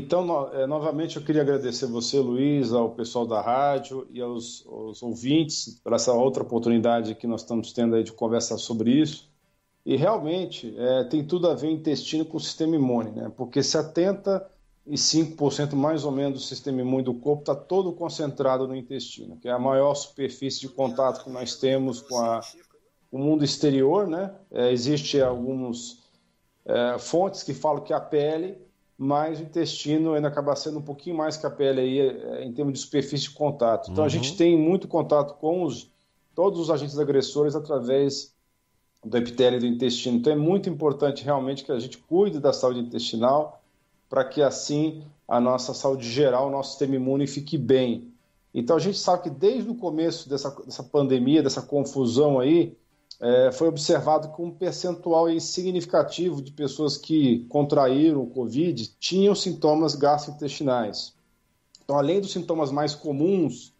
Então, no, é, novamente, eu queria agradecer você, Luiz, ao pessoal da rádio e aos, aos, ouvintes por essa outra oportunidade que nós estamos tendo aí de conversar sobre isso. E realmente é, tem tudo a ver intestino com o sistema imune, né? Porque 75% mais ou menos do sistema imune do corpo está todo concentrado no intestino, que é a maior superfície de contato que nós temos com a, o mundo exterior, né? É, Existem algumas é, fontes que falam que a pele, mas o intestino ainda acaba sendo um pouquinho mais que a pele aí, é, em termos de superfície de contato. Então uhum. a gente tem muito contato com os, todos os agentes agressores através do epitélio do intestino. Então é muito importante realmente que a gente cuide da saúde intestinal para que assim a nossa saúde geral, o nosso sistema imune fique bem. Então a gente sabe que desde o começo dessa, dessa pandemia, dessa confusão aí, é, foi observado que um percentual significativo de pessoas que contraíram o Covid tinham sintomas gastrointestinais. Então, além dos sintomas mais comuns,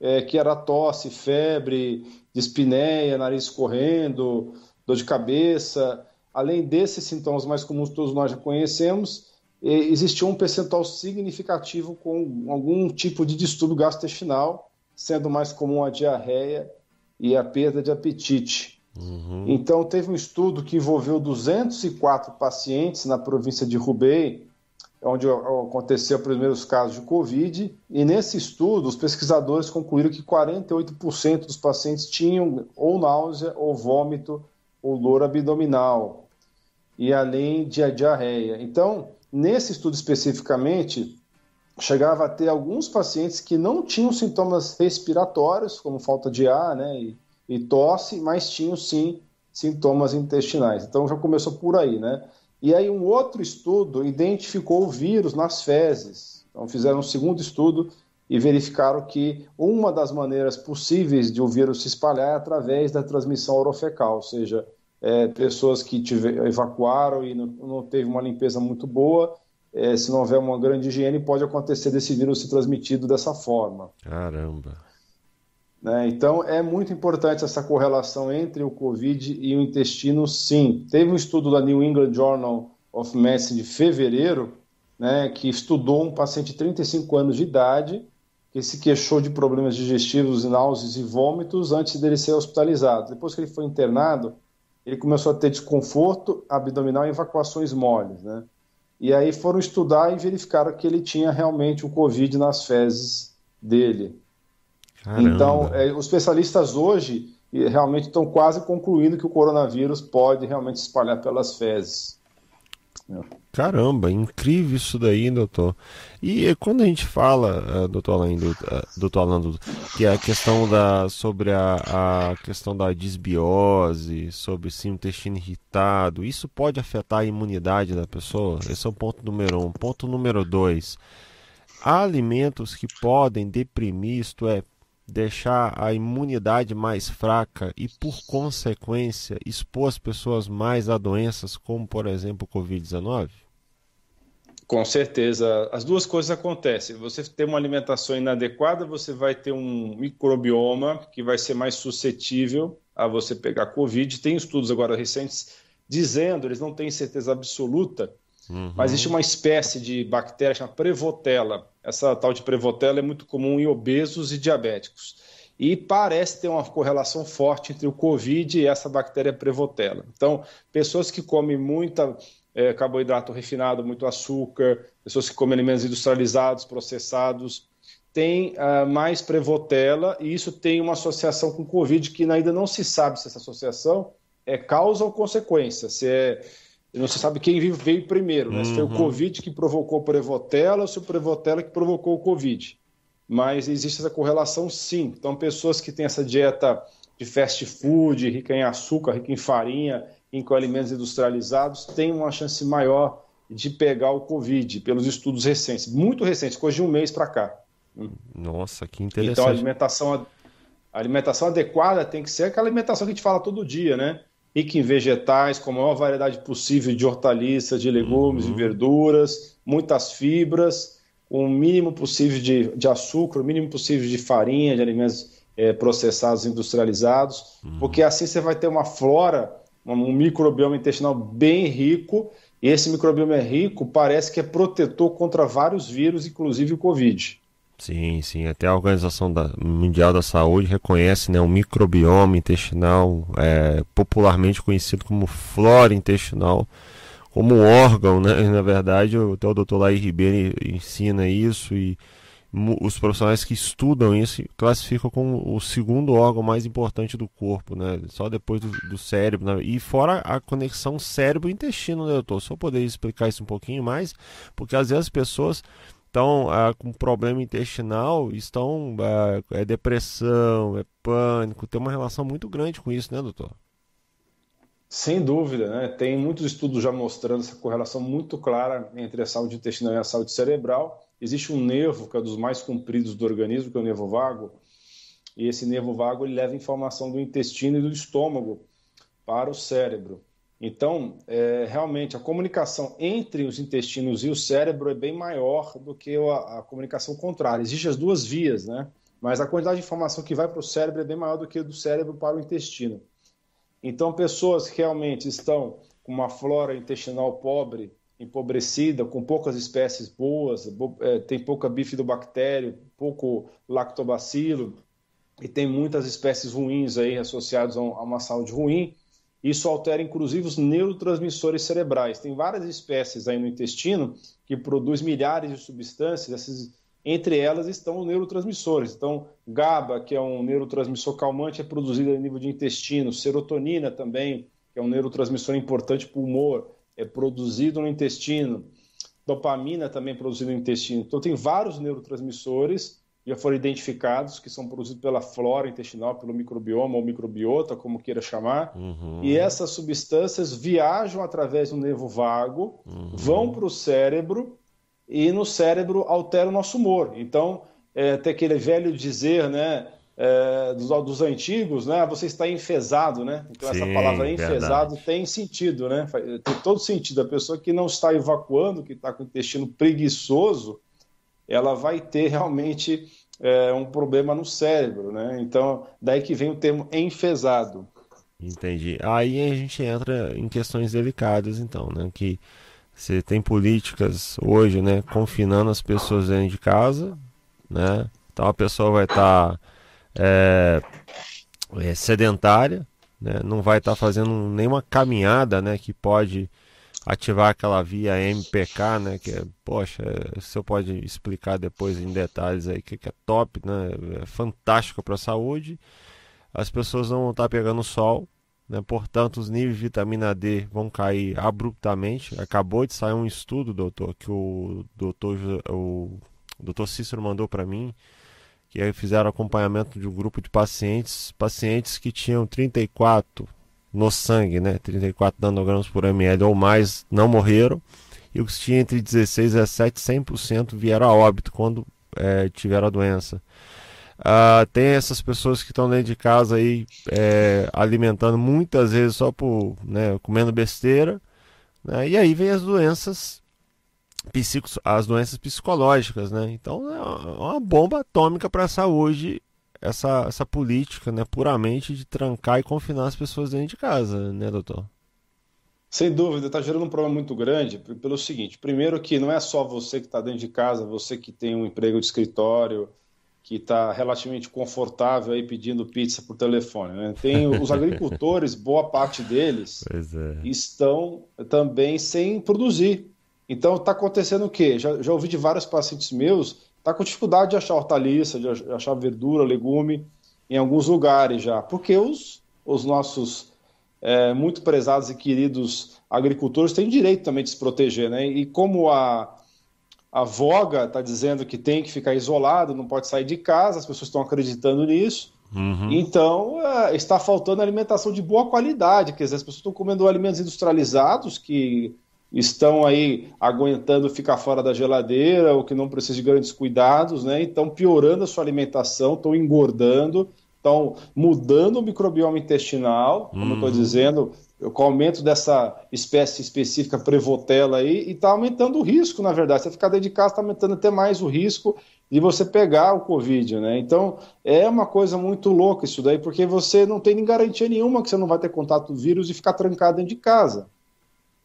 é, que era tosse, febre, dispneia, nariz correndo, dor de cabeça. Além desses sintomas mais comuns que todos nós já conhecemos, existia um percentual significativo com algum tipo de distúrbio gastrointestinal, sendo mais comum a diarreia e a perda de apetite. Uhum. Então, teve um estudo que envolveu 204 pacientes na província de Hubei, onde aconteceu os primeiros casos de Covid, e nesse estudo os pesquisadores concluíram que 48% dos pacientes tinham ou náusea, ou vômito, ou dor abdominal, e além de diarreia. Então, nesse estudo especificamente, chegava a ter alguns pacientes que não tinham sintomas respiratórios, como falta de ar né, e, e tosse, mas tinham sim sintomas intestinais. Então já começou por aí, né? E aí um outro estudo identificou o vírus nas fezes. Então fizeram um segundo estudo e verificaram que uma das maneiras possíveis de o vírus se espalhar é através da transmissão orofecal, ou seja, é, pessoas que tiver, evacuaram e não, não, teve uma limpeza muito boa, é, se não houver uma grande higiene, pode acontecer desse vírus ser transmitido dessa forma. Caramba! Né? Então, é muito importante essa correlação entre o Covid e o intestino, sim. Teve um estudo da New England Journal of Medicine de fevereiro, né, que estudou um paciente de 35 anos de idade que se queixou de problemas digestivos, náuseas e vômitos antes dele ser hospitalizado. Depois que ele foi internado, ele começou a ter desconforto abdominal e evacuações moles, né? E aí foram estudar e verificaram que ele tinha realmente o Covid nas fezes dele. Caramba. Então, é, os especialistas hoje realmente estão quase concluindo que o coronavírus pode realmente se espalhar pelas fezes. Caramba, incrível isso daí, doutor. E quando a gente fala, uh, doutor Alain, uh, doutor Alain, que é a questão da sobre a, a questão da disbiose, sobre sim o intestino irritado, isso pode afetar a imunidade da pessoa? Esse é o ponto número um. Ponto número dois. Há alimentos que podem deprimir, isto é, deixar a imunidade mais fraca e, por consequência, expor as pessoas mais a doenças como, por exemplo, o Covid-19? Com certeza. As duas coisas acontecem. Você tem uma alimentação inadequada, você vai ter um microbioma que vai ser mais suscetível a você pegar Covid. Tem estudos agora recentes dizendo, eles não têm certeza absoluta, Uhum. Mas existe uma espécie de bactéria chamada Prevotella. Essa tal de Prevotella é muito comum em obesos e diabéticos. E parece ter uma correlação forte entre o Covid e essa bactéria Prevotella. Então, pessoas que comem muita é, carboidrato refinado, muito açúcar, pessoas que comem alimentos industrializados, processados, têm uh, mais Prevotella e isso tem uma associação com Covid que ainda não se sabe se essa associação é causa ou consequência, se é não se sabe quem veio primeiro, né? Se foi o uhum. Covid que provocou o Prevotella ou se o Prevotella que provocou o Covid. Mas existe essa correlação sim. Então, pessoas que têm essa dieta de fast food, rica em açúcar, rica em farinha, em alimentos industrializados, têm uma chance maior de pegar o Covid, pelos estudos recentes, muito recentes, coisa de um mês para cá. Nossa, que interessante. Então, a alimentação, a alimentação adequada tem que ser aquela alimentação que a gente fala todo dia, né? Rica em vegetais, com a maior variedade possível de hortaliças, de legumes uhum. e verduras, muitas fibras, o mínimo possível de, de açúcar, o mínimo possível de farinha, de alimentos é, processados, industrializados, uhum. porque assim você vai ter uma flora, um microbioma intestinal bem rico E esse microbioma é rico, parece que é protetor contra vários vírus, inclusive o Covid. Sim, sim. Até a Organização da, Mundial da Saúde reconhece né, o microbioma intestinal, é, popularmente conhecido como flora intestinal, como órgão, né? Na verdade, até o doutor Laí Ribeiro ensina isso e os profissionais que estudam isso classificam como o segundo órgão mais importante do corpo, né? Só depois do, do cérebro. Né? E fora a conexão cérebro-intestino, né, doutor? Só poder explicar isso um pouquinho mais, porque às vezes as pessoas estão ah, com problema intestinal, estão ah, é depressão, é pânico, tem uma relação muito grande com isso, né, doutor? Sem dúvida, né? Tem muitos estudos já mostrando essa correlação muito clara entre a saúde intestinal e a saúde cerebral. Existe um nervo que é um dos mais compridos do organismo, que é o nervo vago, e esse nervo vago ele leva informação do intestino e do estômago para o cérebro. Então, é, realmente, a comunicação entre os intestinos e o cérebro é bem maior do que a, a comunicação contrária. Existem as duas vias, né? Mas a quantidade de informação que vai para o cérebro é bem maior do que do cérebro para o intestino. Então, pessoas que realmente estão com uma flora intestinal pobre, empobrecida, com poucas espécies boas, é, tem pouca bifidobactéria, pouco lactobacilo, e tem muitas espécies ruins aí associadas a uma saúde ruim, isso altera inclusive os neurotransmissores cerebrais. Tem várias espécies aí no intestino que produzem milhares de substâncias, essas entre elas estão os neurotransmissores. Então, GABA, que é um neurotransmissor calmante, é produzido a nível de intestino. Serotonina também, que é um neurotransmissor importante para o humor, é produzido no intestino. Dopamina também é produzida no intestino. Então, tem vários neurotransmissores já foram identificados que são produzidos pela flora intestinal, pelo microbioma ou microbiota, como queira chamar. Uhum. E essas substâncias viajam através do nervo vago, uhum. vão para o cérebro e no cérebro altera o nosso humor. Então, é, tem aquele velho dizer, né, é, dos, dos, antigos, né, você está enfesado, né? Então Sim, essa palavra enfesado verdade. tem sentido, né? Tem todo sentido. A pessoa que não está evacuando, que está com o intestino preguiçoso, ela vai ter realmente é, um problema no cérebro, né? Então, daí que vem o termo enfesado. Entendi. Aí a gente entra em questões delicadas, então, né? Que você tem políticas hoje, né, confinando as pessoas dentro de casa, né? Então a pessoa vai estar tá, é, é, sedentária, né? Não vai estar tá fazendo nenhuma caminhada, né? Que pode ativar aquela via MPK, né? Que é, poxa, senhor pode explicar depois em detalhes aí que, que é top, né? É fantástico para a saúde. As pessoas não vão estar tá pegando sol, né? Portanto, os níveis de vitamina D vão cair abruptamente. Acabou de sair um estudo, doutor, que o doutor, o doutor Cícero mandou para mim, que fizeram acompanhamento de um grupo de pacientes, pacientes que tinham 34 no sangue, né? 34 nanogramas por ml ou mais não morreram. E os que tinham entre 16 e 17, 100% vieram a óbito quando é, tiveram a doença. Uh, tem essas pessoas que estão dentro de casa aí é, alimentando muitas vezes só por né, comendo besteira. Né? E aí vem as doenças psicos, as doenças psicológicas, né? Então é uma bomba atômica para a saúde essa, essa política, né, puramente de trancar e confinar as pessoas dentro de casa, né, doutor? Sem dúvida, está gerando um problema muito grande pelo seguinte: primeiro, que não é só você que está dentro de casa, você que tem um emprego de escritório, que está relativamente confortável aí pedindo pizza por telefone. Né? Tem os agricultores, boa parte deles é. estão também sem produzir. Então está acontecendo o quê? Já, já ouvi de vários pacientes meus está com dificuldade de achar hortaliça, de achar verdura, legume em alguns lugares já, porque os, os nossos é, muito prezados e queridos agricultores têm direito também de se proteger, né? E como a, a voga está dizendo que tem que ficar isolado, não pode sair de casa, as pessoas estão acreditando nisso. Uhum. Então, é, está faltando alimentação de boa qualidade, quer dizer, as pessoas estão comendo alimentos industrializados que estão aí aguentando ficar fora da geladeira ou que não precisam de grandes cuidados, né? Estão piorando a sua alimentação, estão engordando, estão mudando o microbioma intestinal, como eu estou uhum. dizendo, com o aumento dessa espécie específica prevotela aí, e está aumentando o risco, na verdade. Você ficar dentro de casa está aumentando até mais o risco de você pegar o Covid, né? Então, é uma coisa muito louca isso daí, porque você não tem nem garantia nenhuma que você não vai ter contato do vírus e ficar trancado dentro de casa.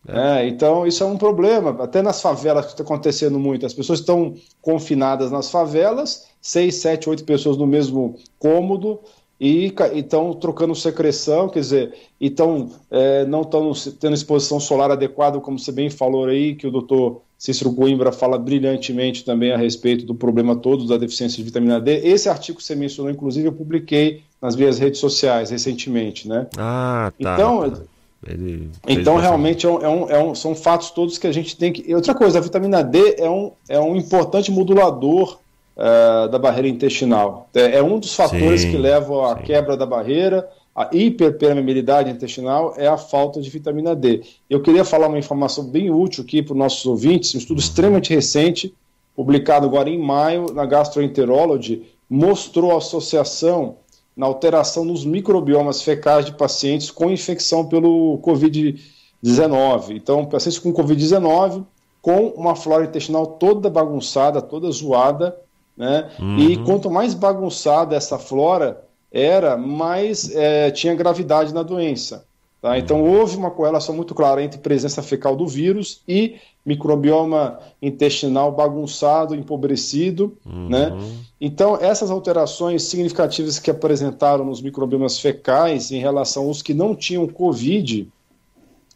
É. Então, isso é um problema. Até nas favelas que está acontecendo muito. As pessoas estão confinadas nas favelas, seis, sete, oito pessoas no mesmo cômodo, e estão trocando secreção, quer dizer, então é, não estão tendo exposição solar adequada, como você bem falou aí, que o doutor Cícero Coimbra fala brilhantemente também a respeito do problema todo da deficiência de vitamina D. Esse artigo que você mencionou, inclusive, eu publiquei nas minhas redes sociais recentemente, né? Ah, tá. Então, Ele então realmente é um, é um, é um, são fatos todos que a gente tem que. E outra coisa, a vitamina D é um, é um importante modulador uh, da barreira intestinal. É, é, um dos fatores sim, que levam à sim. quebra da barreira, a hiperpermeabilidade intestinal é a falta de vitamina D. Eu queria falar uma informação bem útil aqui para os nossos ouvintes, um estudo extremamente recente, publicado agora em maio na Gastroenterology, mostrou a associação na alteração nos microbiomas fecais de pacientes com infecção pelo Covid-19. Então, pacientes com Covid-19 com uma flora intestinal toda bagunçada, toda zoada, né? Uhum. E quanto mais bagunçada essa flora era, mais é, tinha gravidade na doença. Tá? Então houve uma correlação muito clara entre presença fecal do vírus e microbioma intestinal bagunçado, empobrecido. Uhum. Né? Então essas alterações significativas que apresentaram nos microbiomas fecais em relação aos que não tinham Covid,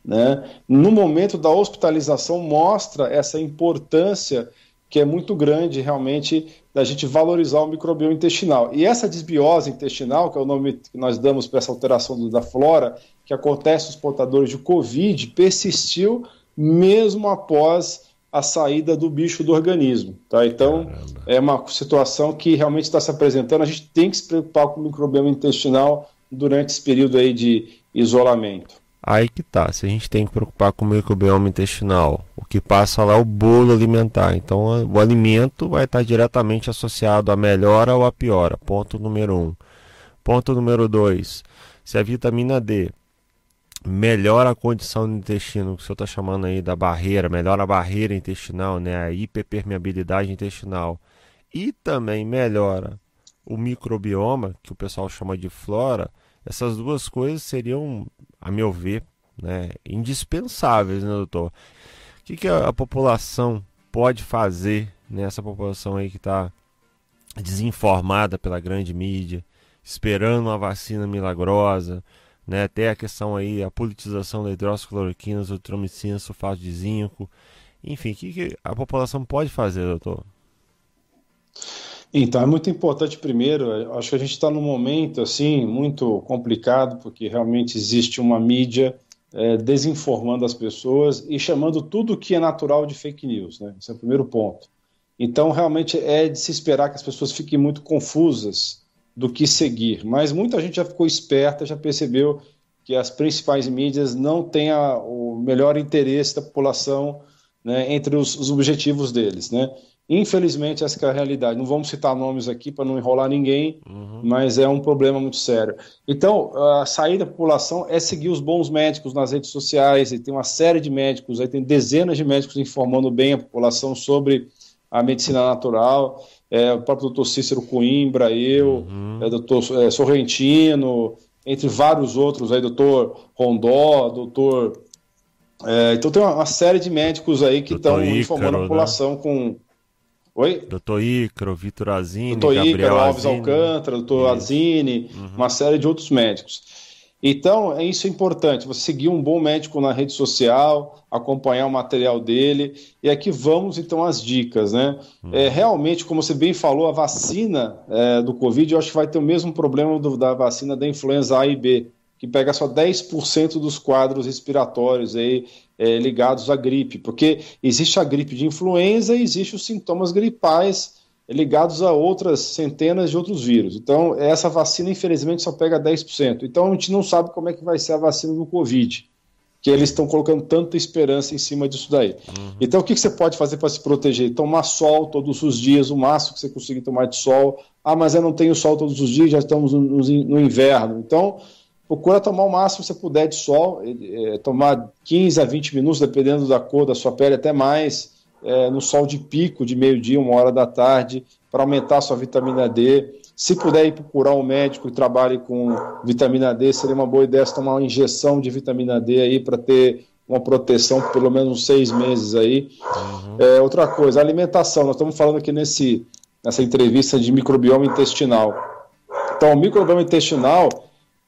né, no momento da hospitalização mostra essa importância que é muito grande realmente da gente valorizar o microbioma intestinal. E essa desbiose intestinal, que é o nome que nós damos para essa alteração da flora, que acontece nos portadores de Covid, persistiu mesmo após a saída do bicho do organismo. Tá? Então, Caramba. é uma situação que realmente está se apresentando. A gente tem que se preocupar com o microbioma intestinal durante esse período aí de isolamento. Aí que tá, se a gente tem que preocupar com o microbioma intestinal, o que passa lá é o bolo alimentar. Então o alimento vai estar diretamente associado à melhora ou à piora. Ponto número um. Ponto número dois. Se a vitamina D melhora a condição do intestino, que o senhor está chamando aí da barreira, melhora a barreira intestinal, né, a hiperpermeabilidade intestinal, e também melhora o microbioma, que o pessoal chama de flora, essas duas coisas seriam, a meu ver, né, indispensáveis, né, doutor? O que, que a, a população pode fazer nessa população aí que está desinformada pela grande mídia, esperando uma vacina milagrosa, né? Até a questão aí, a politização da hidroxicloroquina, azitromicina, sulfato de zinco. Enfim, o que, que a população pode fazer, doutor? Então, é muito importante, primeiro, acho que a gente está num momento, assim, muito complicado, porque realmente existe uma mídia é, desinformando as pessoas e chamando tudo que é natural de fake news, né? Esse é o primeiro ponto. Então, realmente é de se esperar que as pessoas fiquem muito confusas do que seguir. Mas muita gente já ficou esperta, já percebeu que as principais mídias não têm a, o melhor interesse da população né, entre os, os objetivos deles, né? Infelizmente, essa é a realidade. Não vamos citar nomes aqui para não enrolar ninguém, uhum. mas é um problema muito sério. Então, a saída da população é seguir os bons médicos nas redes sociais, e tem uma série de médicos, aí tem dezenas de médicos informando bem a população sobre a medicina natural. É, o próprio doutor Cícero Coimbra, eu, uhum. é, doutor é, Sorrentino, entre vários outros aí, doutor Rondó, doutor. É, então tem uma, uma, série de médicos aí que estão informando a né? população né? com Oi? Doutor Ícaro, Vitor Azini, doutor Gabriel Ícaro, Alves Azini. Alcântara, doutor Azini, uhum. uma série de outros médicos. Então, é isso é importante, você seguir um bom médico na rede social, acompanhar o material dele, e aqui vamos então às dicas, né? Uhum. É, realmente, como você bem falou, a vacina é, do Covid, eu acho que vai ter o mesmo problema do, da vacina da influenza A e B, que pega só 10% dos quadros respiratórios aí, é, ligados à gripe, porque existe a gripe de influenza e existe os sintomas gripais ligados a outras centenas de outros vírus. Então, essa vacina, infelizmente, só pega 10%. Então, a gente não sabe como é que vai ser a vacina do Covid, que eles estão colocando tanta esperança em cima disso daí. Uhum. Então, o que, que você pode fazer para se proteger? Tomar sol todos os dias, o máximo que você conseguir tomar de sol. Ah, mas eu não tenho sol todos os dias, já estamos no, no inverno. Então, procura tomar o máximo que você puder de sol, é, tomar 15 a 20 minutos, dependendo da cor da sua pele, até mais, é, no sol de pico, de meio-dia, uma hora da tarde, para aumentar a sua vitamina D. Se puder ir procurar um médico que trabalhe com vitamina D, seria uma boa ideia tomar uma injeção de vitamina D aí para ter uma proteção por pelo menos uns seis meses aí. Uhum. É, outra coisa, alimentação. Nós estamos falando aqui nesse, nessa entrevista de microbioma intestinal. Então, o microbioma intestinal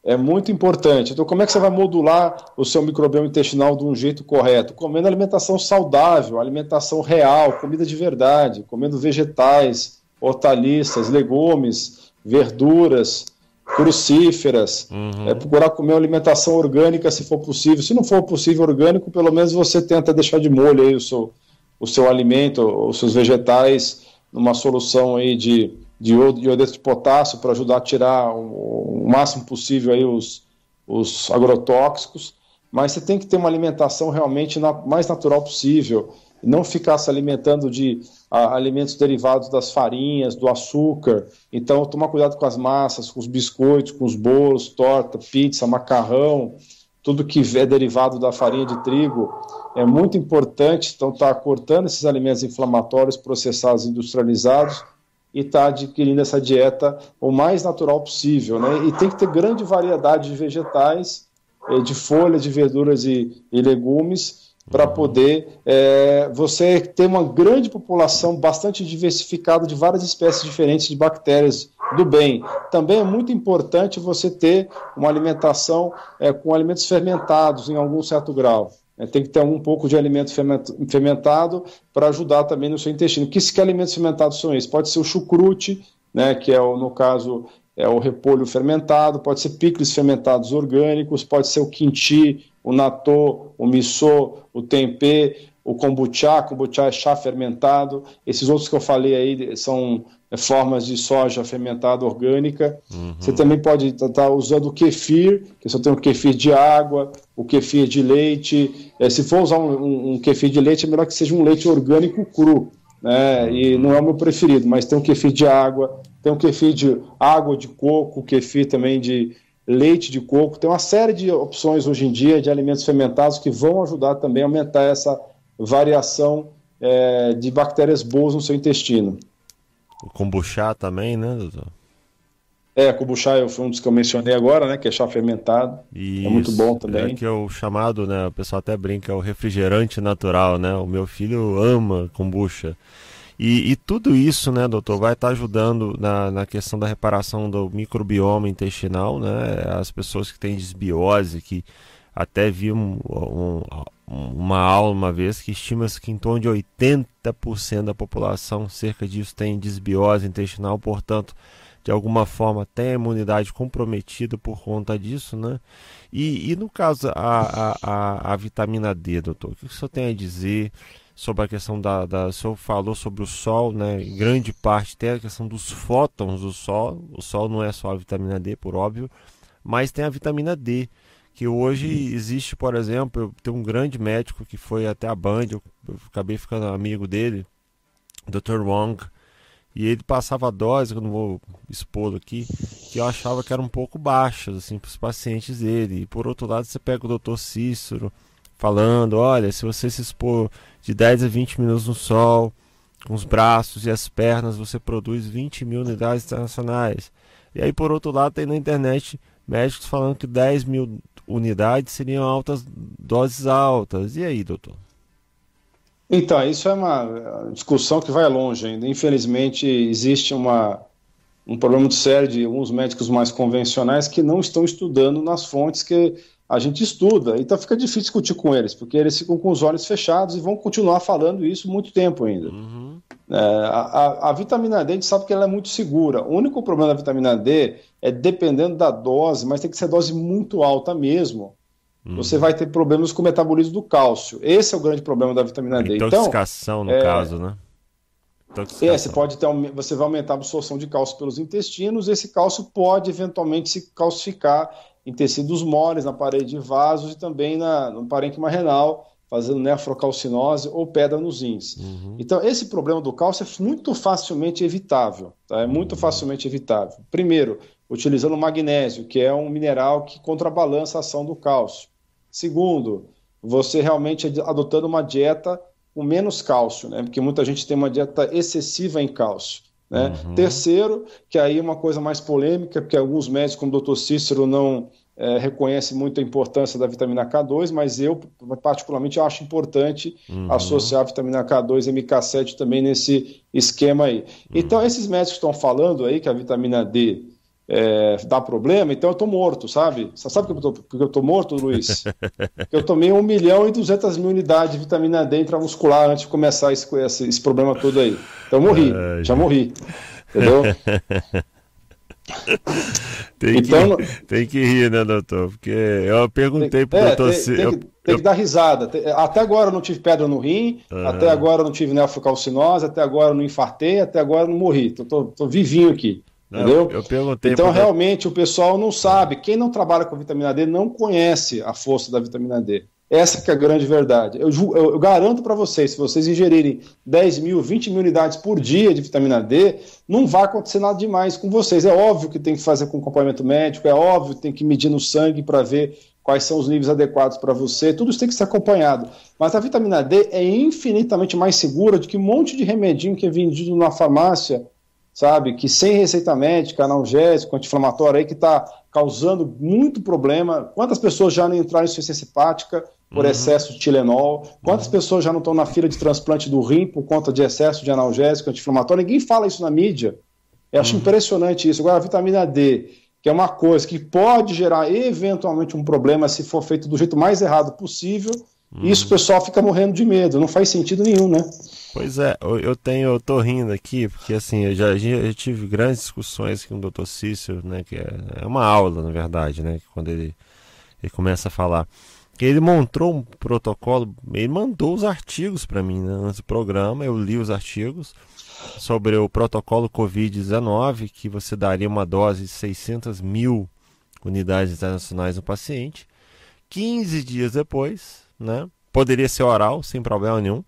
é muito importante. Então, como é que você vai modular o seu microbioma intestinal de um jeito correto? Comendo alimentação saudável, alimentação real, comida de verdade, comendo vegetais, hortaliças, legumes, verduras, crucíferas. Uhum. É procurar comer uma alimentação orgânica se for possível. Se não for possível orgânico, pelo menos você tenta deixar de molho aí o seu, o seu alimento, os seus vegetais, numa solução aí de de iodeto de potássio para ajudar a tirar o, o, máximo possível aí os, os agrotóxicos, mas você tem que ter uma alimentação realmente na, mais natural possível, não ficar se alimentando de a, alimentos derivados das farinhas, do açúcar. Então, tomar cuidado com as massas, com os biscoitos, com os bolos, torta, pizza, macarrão, tudo que é derivado da farinha de trigo. É muito importante, então, estar tá cortando esses alimentos inflamatórios processados industrializados e está adquirindo essa dieta o mais natural possível. Né? E tem que ter grande variedade de vegetais, eh, de folhas, de verduras e, e legumes, para uhum. poder é, você ter uma grande população bastante diversificada de várias espécies diferentes de bactérias do bem. Também é muito importante você ter uma alimentação é, com alimentos fermentados em algum certo grau. É, tem que ter um pouco de alimento fermentado para ajudar também no seu intestino. Que, que alimentos fermentados são esses? Pode ser o chucrute, né, que é, o, no caso, é o repolho fermentado, pode ser picles fermentados orgânicos, pode ser o quinti, o natô, o miso, o tempê, o kombucha, kombucha é chá fermentado. Esses outros que eu falei aí são é, formas de soja fermentada orgânica. Uhum. Você também pode estar tá, tá usando o kefir, que só tem o kefir de água, o kefir de leite. É, se for usar um, um, um, kefir de leite, é melhor que seja um leite orgânico cru. Né? E não é o meu preferido, mas tem o kefir de água, tem o kefir de água de coco, kefir também de leite de coco. Tem uma série de opções hoje em dia de alimentos fermentados que vão ajudar também a aumentar essa variação é, de bactérias boas no seu intestino. O kombucha também, né, doutor? É, kombucha foi um dos que eu mencionei agora, né, que é chá fermentado. Isso, é muito bom também. É que é o chamado, né, o pessoal até brinca, é o refrigerante natural, né? O meu filho ama kombucha. E, e, tudo isso, né, doutor, vai estar tá ajudando na, na questão da reparação do microbioma intestinal, né? As pessoas que têm desbiose, que até vi um, um, uma aula uma vez que estima-se que em torno de 80% da população, cerca disso, tem desbiose intestinal, portanto, de alguma forma tem a imunidade comprometida por conta disso, né? E, e no caso, a, a, a, vitamina D, doutor, o que o senhor tem a dizer sobre a questão da, da. O senhor falou sobre o sol, né? Em grande parte tem a questão dos fótons do sol. O sol não é só a vitamina D, por óbvio, mas tem a vitamina D que hoje existe, por exemplo, tenho um grande médico que foi até a Band, eu, eu acabei ficando amigo dele, Dr. Wong, e ele passava dose, eu não vou expô-lo aqui, que eu achava que era um pouco baixas assim, para os pacientes dele. E por outro lado, você pega o Dr. Cícero falando: olha, se você se expor de 10 a 20 minutos no sol, com os braços e as pernas, você produz 20 mil unidades internacionais. E aí, por outro lado, tem na internet médicos falando que 10 mil unidades seriam altas, doses altas. E aí, doutor? Então, isso é uma discussão que vai longe ainda. Infelizmente, existe uma, um problema muito sério de alguns médicos mais convencionais que não estão estudando nas fontes que a gente estuda. Então fica difícil discutir com eles, porque eles ficam com os olhos fechados e vão continuar falando isso muito tempo ainda. Uhum. É, a, a, a, vitamina D, a gente sabe que ela é muito segura. O único problema da vitamina D é dependendo da dose, mas tem que ser dose muito alta mesmo. Uhum. Você vai ter problemas com o metabolismo do cálcio. Esse é o grande problema da vitamina D. Intoxicação, então, no é, caso, né? É, você pode ter, você vai aumentar a absorção de cálcio pelos intestinos, esse cálcio pode eventualmente se calcificar em tecidos moles, na parede de vasos e também na, no parênquima renal, fazendo nefrocalcinose ou pedra nos rins. Uhum. Então, esse problema do cálcio é muito facilmente evitável, tá? é muito uhum. facilmente evitável. Primeiro, utilizando magnésio, que é um mineral que contrabalança a ação do cálcio. Segundo, você realmente adotando uma dieta com menos cálcio, né? porque muita gente tem uma dieta excessiva em cálcio. Né? Uhum. Terceiro, que aí é uma coisa mais polêmica, porque alguns médicos, como o Dr. Cícero, não, é, reconhece muito a importância da vitamina K2, mas eu, particularmente, acho importante uhum. associar a vitamina K2 e MK7 também nesse esquema aí. Uhum. Então, esses médicos estão falando aí que a vitamina D é, dá problema, então eu tô morto, sabe? Você sabe por que eu tô, porque eu tô morto, Luiz? Eu tomei 1 milhão e 200 mil unidades de vitamina D intramuscular antes de começar esse, esse, esse problema todo aí. Então eu morri, já morri. Entendeu? tem, então, que, tem que rir, né, doutor? Porque eu perguntei pro é, doutor tem, se. Tem, eu, tem, que dar risada. Até agora eu não tive pedra no rim, uhum. até agora eu não tive nefrocalcinose, até agora eu não infartei, até agora eu não morri. Tô, tô, tô vivinho aqui. Entendeu? Eu perguntei então, realmente, o pessoal não sabe. Quem não trabalha com vitamina D não conhece a força da vitamina D. Essa que é a grande verdade. Eu, eu, eu garanto para vocês, se vocês ingerirem 10 mil, 20 mil unidades por dia de vitamina D, não vai acontecer nada demais com vocês. É óbvio que tem que fazer com acompanhamento médico, é óbvio que tem que medir no sangue para ver quais são os níveis adequados para você, tudo isso tem que ser acompanhado. Mas a vitamina D é infinitamente mais segura do que um monte de remedinho que é vendido na farmácia, sabe? Que sem receita médica, analgésico, anti-inflamatório aí que está causando muito problema. Quantas pessoas já não entraram em insuficiência hepática por uhum. excesso de Tilenol. Quantas uhum. pessoas já não estão na fila de transplante do rim por conta de excesso de analgésico, anti-inflamatório? Ninguém fala isso na mídia. Eu acho uhum. impressionante isso. Agora, a vitamina D, que é uma coisa que pode gerar eventualmente um problema se for feito do jeito mais errado possível, uhum. isso o pessoal fica morrendo de medo. Não faz sentido nenhum, né? Pois é, eu tenho, eu tô rindo aqui, porque assim, eu já, já tive grandes discussões com o Dr. Cícero, né, que é, é uma aula, na verdade, né, quando ele, ele começa a falar ele montou um protocolo, ele mandou os artigos para mim né, antes do programa, eu li os artigos sobre o protocolo Covid-19, que você daria uma dose de 600 mil unidades internacionais no paciente. 15 dias depois, né, poderia ser oral, sem problema nenhum,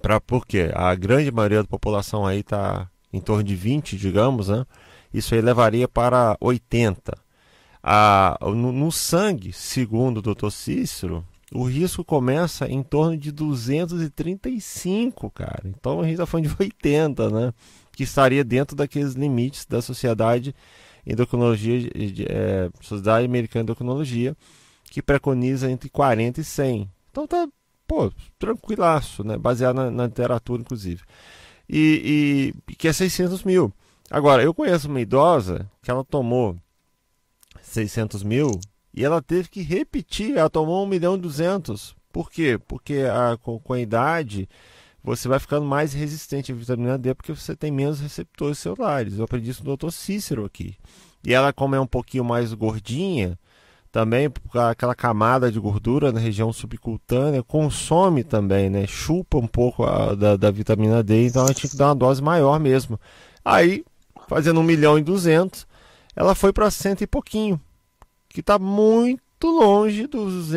pra, porque a grande maioria da população aí está em torno de 20, digamos, né, isso aí levaria para 80 a, no, no sangue, segundo o Dr. Cícero, o risco começa em torno de 235, cara. Então a gente está falando de 80, né? Que estaria dentro daqueles limites da Sociedade Endocrinologia, é, Sociedade Americana de Endocrinologia, que preconiza entre 40 e 100. Então tá, pô, tranquilaço, né? Baseado na, na literatura, inclusive. E, e, que é 600 mil. Agora, eu conheço uma idosa que ela tomou 600 mil e ela teve que repetir, ela tomou 1 milhão e 200. Por quê? Porque a, com, com a idade você vai ficando mais resistente à vitamina D porque você tem menos receptores celulares. Eu aprendi isso do Dr. Cícero aqui. E ela, como é um pouquinho mais gordinha, também aquela camada de gordura na região subcutânea consome também, né? Chupa um pouco a, da, da vitamina D, então ela tinha que dar uma dose maior mesmo. Aí, fazendo 1 milhão e 200, ela foi para cento e pouquinho, que está muito longe dos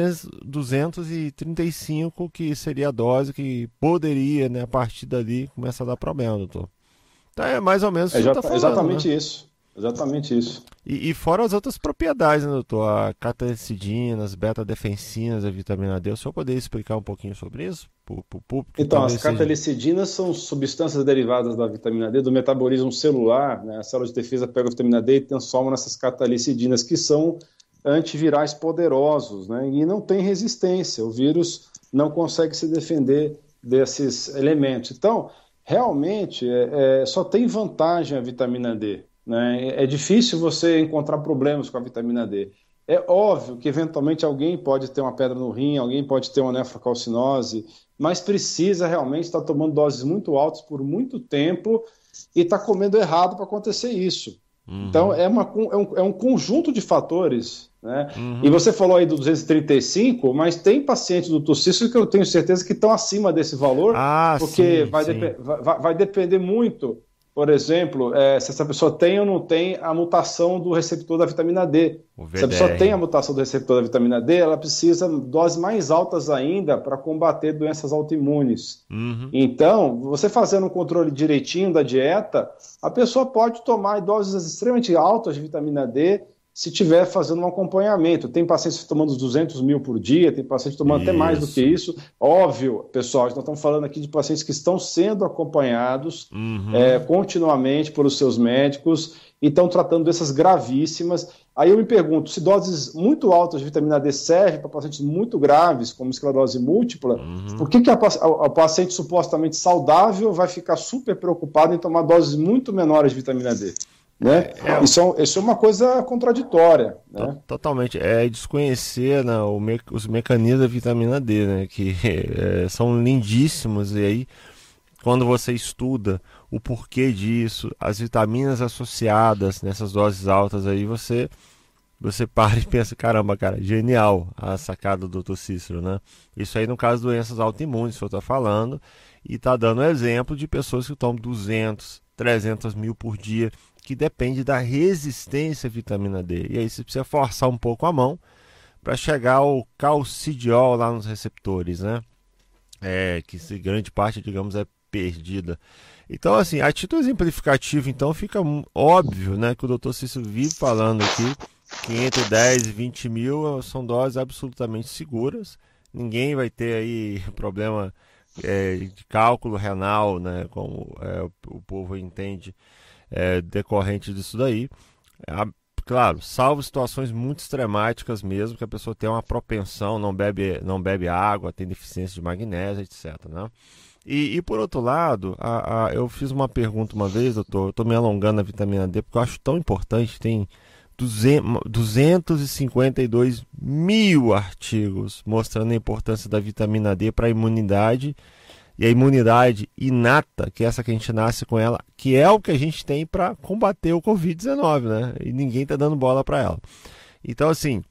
235 que seria a dose que poderia, né, a partir dali começar a dar problema, doutor. Então é mais ou menos é, tá falando, exatamente né? isso. Exatamente isso. E, e, fora as outras propriedades, né, doutor? A catecidinas, as beta-defensinas, a vitamina D. O senhor poderia explicar um pouquinho sobre isso? Pro, pro público, então, as catalicidinas seja... são substâncias derivadas da vitamina D, do metabolismo celular. Né? A célula de defesa pega a vitamina D e transforma nessas catalicidinas, que são antivirais poderosos, né? E não tem resistência. O vírus não consegue se defender desses elementos. Então, realmente, é, é, só tem vantagem a vitamina D. Né? É difícil você encontrar problemas com a vitamina D. É óbvio que eventualmente alguém pode ter uma pedra no rim, alguém pode ter uma nefrocalcinose, mas precisa realmente estar tomando doses muito altas por muito tempo e estar tá comendo errado para acontecer isso. Uhum. Então é, uma, é, um, é um conjunto de fatores né? Uhum. E você falou aí do 235, mas tem pacientes do tossício que eu tenho certeza que estão acima desse valor, ah, porque sim, vai, sim. vai, vai, depender muito por exemplo, é, se essa pessoa tem ou não tem a mutação do receptor da vitamina D. Se a pessoa tem a mutação do receptor da vitamina D, ela precisa de doses mais altas ainda para combater doenças autoimunes. Uhum. Então, você fazendo um controle direitinho da dieta, a pessoa pode tomar doses extremamente altas de vitamina D se tiver fazendo um acompanhamento. Tem pacientes tomando 200 mil por dia, tem pacientes tomando isso. até mais do que isso. Óbvio, pessoal, nós estamos falando aqui de pacientes que estão sendo acompanhados uhum. é, continuamente pelos seus médicos e estão tratando doenças gravíssimas. Aí eu me pergunto, se doses muito altas de vitamina D servem para pacientes muito graves, como esclerose múltipla, uhum. por que, que a, a, a, paciente supostamente saudável vai ficar super preocupado em tomar doses muito menores de vitamina D? Né? É, é isso, é, isso, é, uma coisa contraditória. Né? Totalmente. É desconhecer né, me, os mecanismos da vitamina D, né, que é, são lindíssimos. E aí, quando você estuda o porquê disso, as vitaminas associadas nessas doses altas, aí você você para e pensa, caramba, cara, genial a sacada do Dr. Cícero, né? Isso aí no caso de doenças autoimunes, eu estou falando, e está dando exemplo de pessoas que tomam 200, 300 mil por dia que depende da resistência à vitamina D. E aí você precisa forçar um pouco a mão para chegar ao calcidiol lá nos receptores, né? É, que grande parte, digamos, é perdida. Então, assim, a título exemplificativo, então, fica óbvio, né, que o Dr. Cícero vive falando aqui que entre 10 e 20 mil são doses absolutamente seguras. Ninguém vai ter aí problema é, de cálculo renal, né, como é, o povo entende é, decorrente disso daí. A, claro, salvo situações muito extremáticas mesmo, que a pessoa tem uma propensão, não bebe, não bebe água, tem deficiência de magnésio, etc. Né? E, e por outro lado, a, a, eu fiz uma pergunta uma vez, doutor, eu estou me alongando na vitamina D, porque eu acho tão importante, tem 252 mil artigos mostrando a importância da vitamina D para a imunidade e a imunidade inata, que é essa que a gente nasce com ela, que é o que a gente tem para combater o Covid-19, né? E ninguém está dando bola para ela. Então, assim,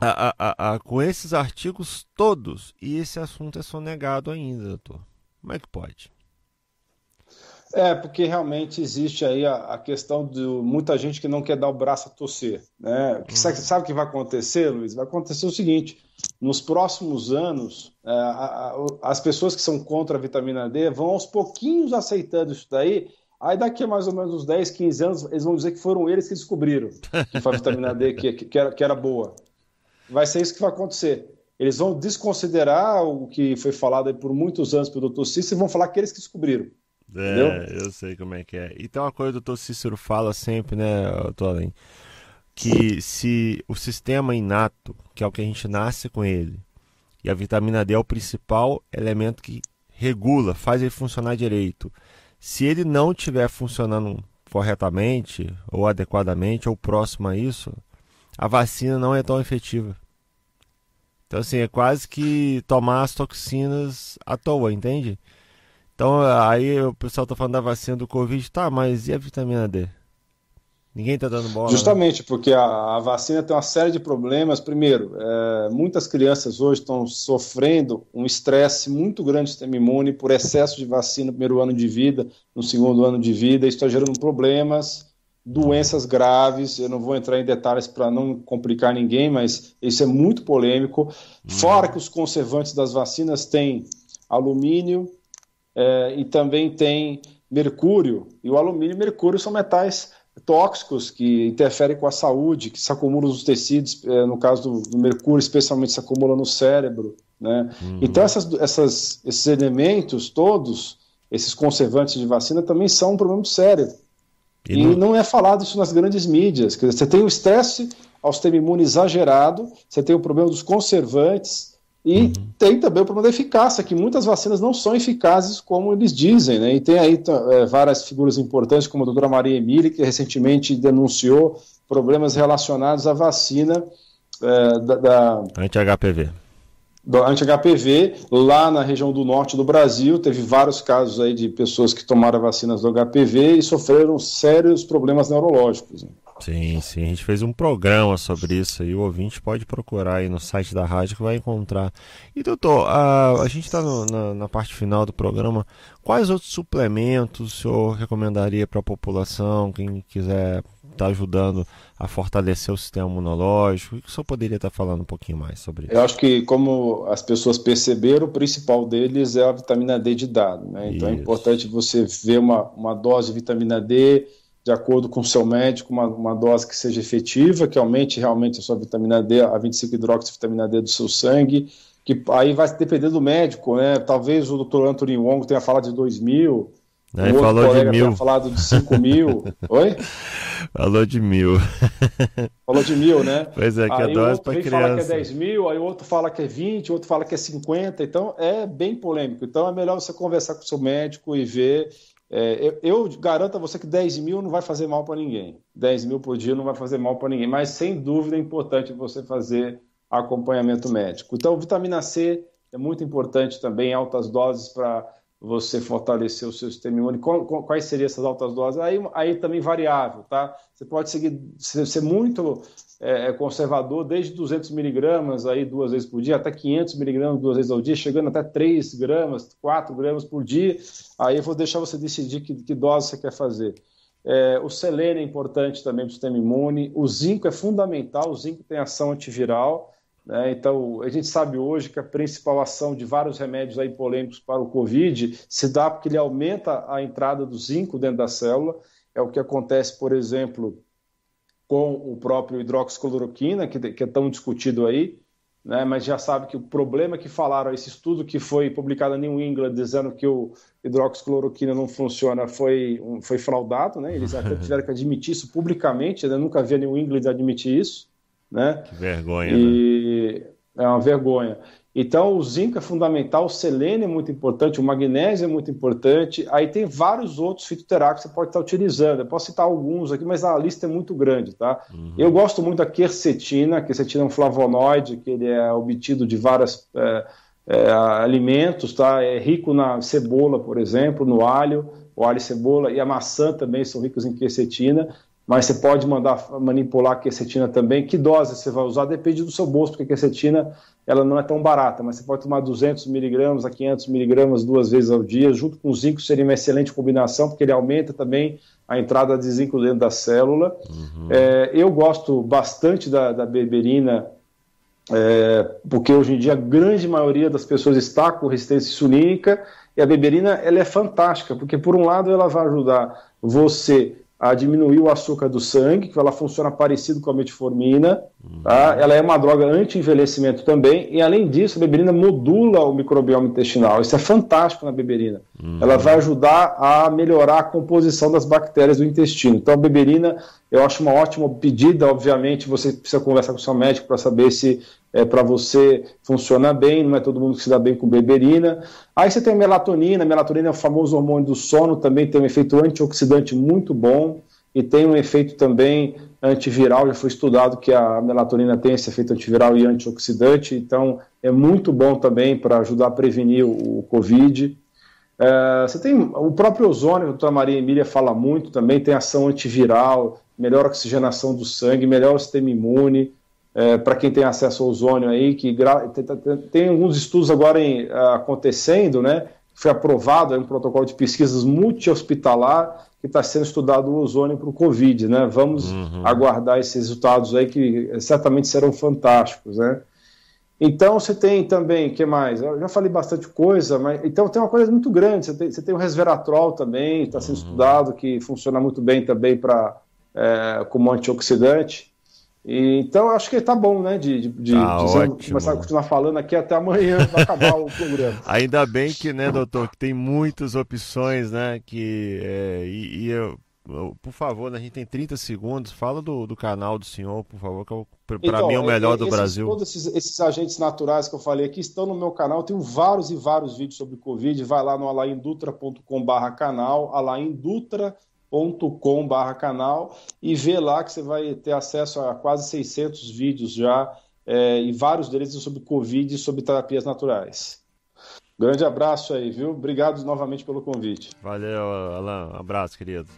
a, a, a, com esses artigos todos, e esse assunto é sonegado ainda, doutor. Como é que pode? É, porque realmente existe aí a, questão de muita gente que não quer dar o braço a torcer. Né? Que, sabe, sabe o que vai acontecer, Luiz? Vai acontecer o seguinte: nos próximos anos, é, as pessoas que são contra a vitamina D vão aos pouquinhos aceitando isso daí. Aí daqui a mais ou menos uns 10, 15 anos, eles vão dizer que foram eles que descobriram que foi a vitamina D que, que, era, que era boa. Vai ser isso que vai acontecer. Eles vão desconsiderar o que foi falado por muitos anos pelo Dr. Cícero e vão falar que eles que descobriram. É, Entendeu? eu sei como é que é. E tem uma coisa que o doutor Cícero fala sempre, né, Tolen? Que se o sistema inato, que é o que a gente nasce com ele, e a vitamina D é o principal elemento que regula, faz ele funcionar direito. Se ele não estiver funcionando corretamente, ou adequadamente, ou próximo a isso, a vacina não é tão efetiva. Então, assim, é quase que tomar as toxinas à toa, entende? Então aí o pessoal tá falando da vacina do Covid, tá, mas e a vitamina D? Ninguém está dando bola. Né? Justamente, né? porque a, a, vacina tem uma série de problemas. Primeiro, é, muitas crianças hoje estão sofrendo um estresse muito grande do sistema imune por excesso de vacina no primeiro ano de vida, no segundo ano de vida. Isso está gerando problemas, doenças graves. Eu não vou entrar em detalhes para não complicar ninguém, mas isso é muito polêmico. Hum. Fora que os conservantes das vacinas têm alumínio, é, e também tem mercúrio, e o alumínio e mercúrio são metais tóxicos que interferem com a saúde, que se acumulam nos tecidos, é, no caso do, do, mercúrio, especialmente se acumula no cérebro. Né? Uhum. Então, essas, essas, esses elementos todos, esses conservantes de vacina, também são um problema sério. E, e não... não... é falado isso nas grandes mídias. Quer dizer, você tem o estresse ao sistema imune exagerado, você tem o problema dos conservantes, e uhum. tem também o problema da eficácia, que muitas vacinas não são eficazes como eles dizem, né? E tem aí é, várias figuras importantes, como a doutora Maria Emília, que recentemente denunciou problemas relacionados à vacina é, da, da anti-HPV. Anti-HPV, lá na região do norte do Brasil, teve vários casos aí de pessoas que tomaram vacinas do HPV e sofreram sérios problemas neurológicos. Né? Sim, sim. A gente fez um programa sobre isso e o ouvinte pode procurar aí no site da rádio que vai encontrar. E doutor, a, a gente está na, na, parte final do programa. Quais outros suplementos o senhor recomendaria para a população, quem quiser estar tá ajudando a fortalecer o sistema imunológico? O que o senhor poderia estar tá falando um pouquinho mais sobre isso? Eu acho que, como as pessoas perceberam, o principal deles é a vitamina D de dado. Né? Então é isso. é importante você ver uma, uma dose de vitamina D de acordo com o seu médico, uma, uma dose que seja efetiva, que aumente realmente a sua vitamina D, a 25 hidroxivitamina D do seu sangue, que aí vai depender do médico, né? Talvez o Dr. Anthony Wong tenha falado de 2 mil, Aí o falou de mil. falado de 5 mil. Oi? Falou de mil. Falou de mil, né? Pois é, que aí é dose para criança. fala que é 10 mil, aí o outro fala que é 20, o outro fala que é 50. Então é bem polêmico. Então é melhor você conversar com o seu médico e ver. É, eu, eu, garanto a você que 10 mil não vai fazer mal para ninguém. 10 mil por dia não vai fazer mal para ninguém. Mas sem dúvida é importante você fazer acompanhamento médico. Então, vitamina C é muito importante também, altas doses para você fortalecer o seu sistema imune. Quais seriam essas altas doses? Aí, aí também variável, tá? Você pode seguir, ser muito é, é conservador, desde 200 miligramas aí duas vezes por dia, até 500 miligramas duas vezes ao dia, chegando até 3 gramas, 4 gramas por dia. Aí eu vou deixar você decidir que, que dose você quer fazer. É, o selênio é importante também para o sistema imune. O zinco é fundamental, o zinco tem ação antiviral. Né? Então, a gente sabe hoje que a principal ação de vários remédios aí polêmicos para o Covid se dá porque ele aumenta a entrada do zinco dentro da célula. É o que acontece, por exemplo, com o próprio hidroxicloroquina, que, que é tão discutido aí, né? mas já sabe que o problema que falaram, esse estudo que foi publicado em New England dizendo que o hidroxicloroquina não funciona foi, foi fraudado, né? eles até tiveram que admitir isso publicamente, eu nunca vi New England admitir isso né? Que vergonha, e... né? É uma vergonha. Então, o zinco é fundamental, o selênio é muito importante, o magnésio é muito importante. Aí tem vários outros fitoterápicos que você pode estar utilizando. Eu posso citar alguns aqui, mas a lista é muito grande, tá? Uhum. Eu gosto muito da quercetina. A quercetina é um flavonoide, que ele é obtido de vários é, é, alimentos, tá? É rico na cebola, por exemplo, no alho, o alho e cebola, e a maçã também são ricos em quercetina mas você pode mandar manipular a quercetina também. Que dose você vai usar depende do seu bolso, porque a quercetina ela não é tão barata, mas você pode tomar 200 miligramas a 500 miligramas duas vezes ao dia, junto com o zinco seria uma excelente combinação, porque ele aumenta também a entrada de zinco dentro da célula. Uhum. É, eu gosto bastante da, da berberina, é, porque hoje em dia a grande maioria das pessoas está com resistência insulínica, e a berberina ela é fantástica, porque por um lado ela vai ajudar você a diminuir o açúcar do sangue, que ela funciona parecido com a metformina. Uhum. Tá? Ela é uma droga anti-envelhecimento também, e além disso, a beberina modula o microbioma intestinal. Isso é fantástico na beberina. Uhum. Ela vai ajudar a melhorar a composição das bactérias do intestino. Então, a beberina eu acho uma ótima pedida. Obviamente, você precisa conversar com o seu médico para saber se é, para você funciona bem, não é todo mundo que se dá bem com beberina. Aí você tem a melatonina, a melatonina é o famoso hormônio do sono, também tem um efeito antioxidante muito bom e tem um efeito também antiviral, já foi estudado que a melatonina tem esse efeito antiviral e antioxidante, então é muito bom também para ajudar a prevenir o, o Covid. É, você tem o próprio ozônio, a doutora Maria Emília fala muito também, tem ação antiviral, melhor oxigenação do sangue, melhor o sistema imune, é, para quem tem acesso ao ozônio aí, que tem, tem, alguns estudos agora em, acontecendo, né? Foi aprovado um protocolo de pesquisas multi-hospitalar que está sendo estudado o ozônio para o Covid, né? Vamos uhum. aguardar esses resultados aí que certamente serão fantásticos, né? Então você tem também, que mais? Eu já falei bastante coisa, mas então tem uma coisa muito grande. Você tem, você tem o resveratrol também, está sendo uhum. estudado, que funciona muito bem também para é, como antioxidante. E, então, acho que está bom, né? De, de, tá de começar a continuar falando aqui até amanhã para acabar o programa. Ainda bem que, né, doutor, que tem muitas opções, né? Que, é, e, e eu, por favor, né, a gente tem 30 segundos. Fala do, do canal do senhor, por favor, que para então, mim é o melhor é, do esses, Brasil. Todos esses, esses, agentes naturais que eu falei aqui estão no meu canal. Tenho vários e vários vídeos sobre Covid. Vai lá no alaindutra.com/barra canal, alaindutra.com com.br canal e vê lá que você vai ter acesso a quase 600 vídeos já é, e vários deles sobre Covid e sobre terapias naturais. Grande abraço aí, viu? Obrigado novamente pelo convite. Valeu, Alan. Um abraço, querido.